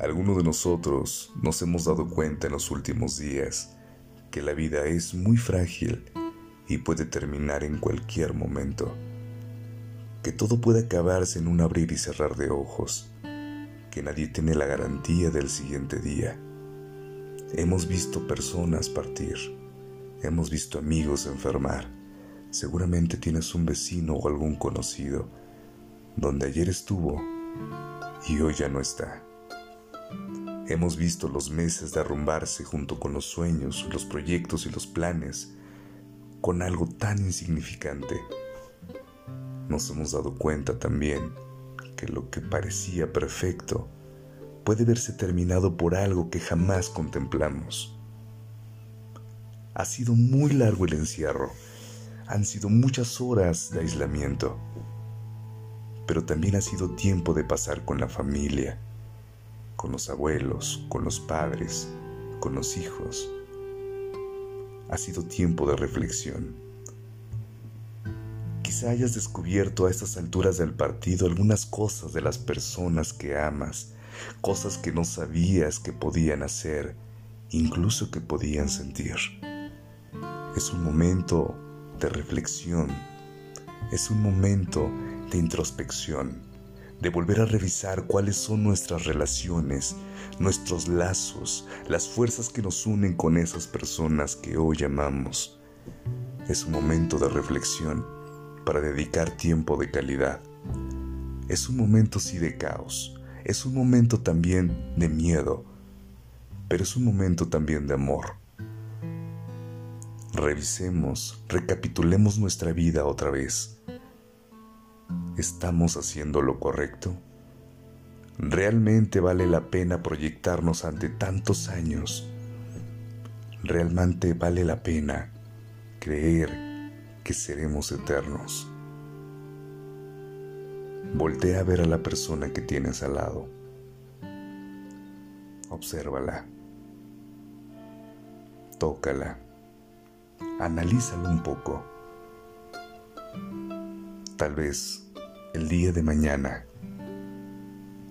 Algunos de nosotros nos hemos dado cuenta en los últimos días que la vida es muy frágil y puede terminar en cualquier momento. Que todo puede acabarse en un abrir y cerrar de ojos. Que nadie tiene la garantía del siguiente día. Hemos visto personas partir. Hemos visto amigos enfermar. Seguramente tienes un vecino o algún conocido donde ayer estuvo y hoy ya no está. Hemos visto los meses derrumbarse junto con los sueños, los proyectos y los planes con algo tan insignificante. Nos hemos dado cuenta también que lo que parecía perfecto puede verse terminado por algo que jamás contemplamos. Ha sido muy largo el encierro, han sido muchas horas de aislamiento, pero también ha sido tiempo de pasar con la familia, con los abuelos, con los padres, con los hijos. Ha sido tiempo de reflexión. Quizá hayas descubierto a estas alturas del partido algunas cosas de las personas que amas, cosas que no sabías que podían hacer, incluso que podían sentir. Es un momento de reflexión, es un momento de introspección de volver a revisar cuáles son nuestras relaciones, nuestros lazos, las fuerzas que nos unen con esas personas que hoy amamos. Es un momento de reflexión para dedicar tiempo de calidad. Es un momento sí de caos, es un momento también de miedo, pero es un momento también de amor. Revisemos, recapitulemos nuestra vida otra vez ¿Estamos haciendo lo correcto? ¿Realmente vale la pena proyectarnos ante tantos años? ¿Realmente vale la pena creer que seremos eternos? Voltea a ver a la persona que tienes al lado. Obsérvala. Tócala. Analízalo un poco. Tal vez el día de mañana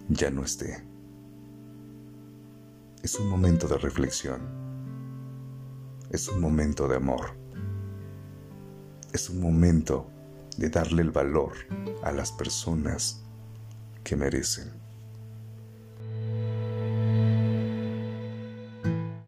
ya no esté. Es un momento de reflexión. Es un momento de amor. Es un momento de darle el valor a las personas que merecen.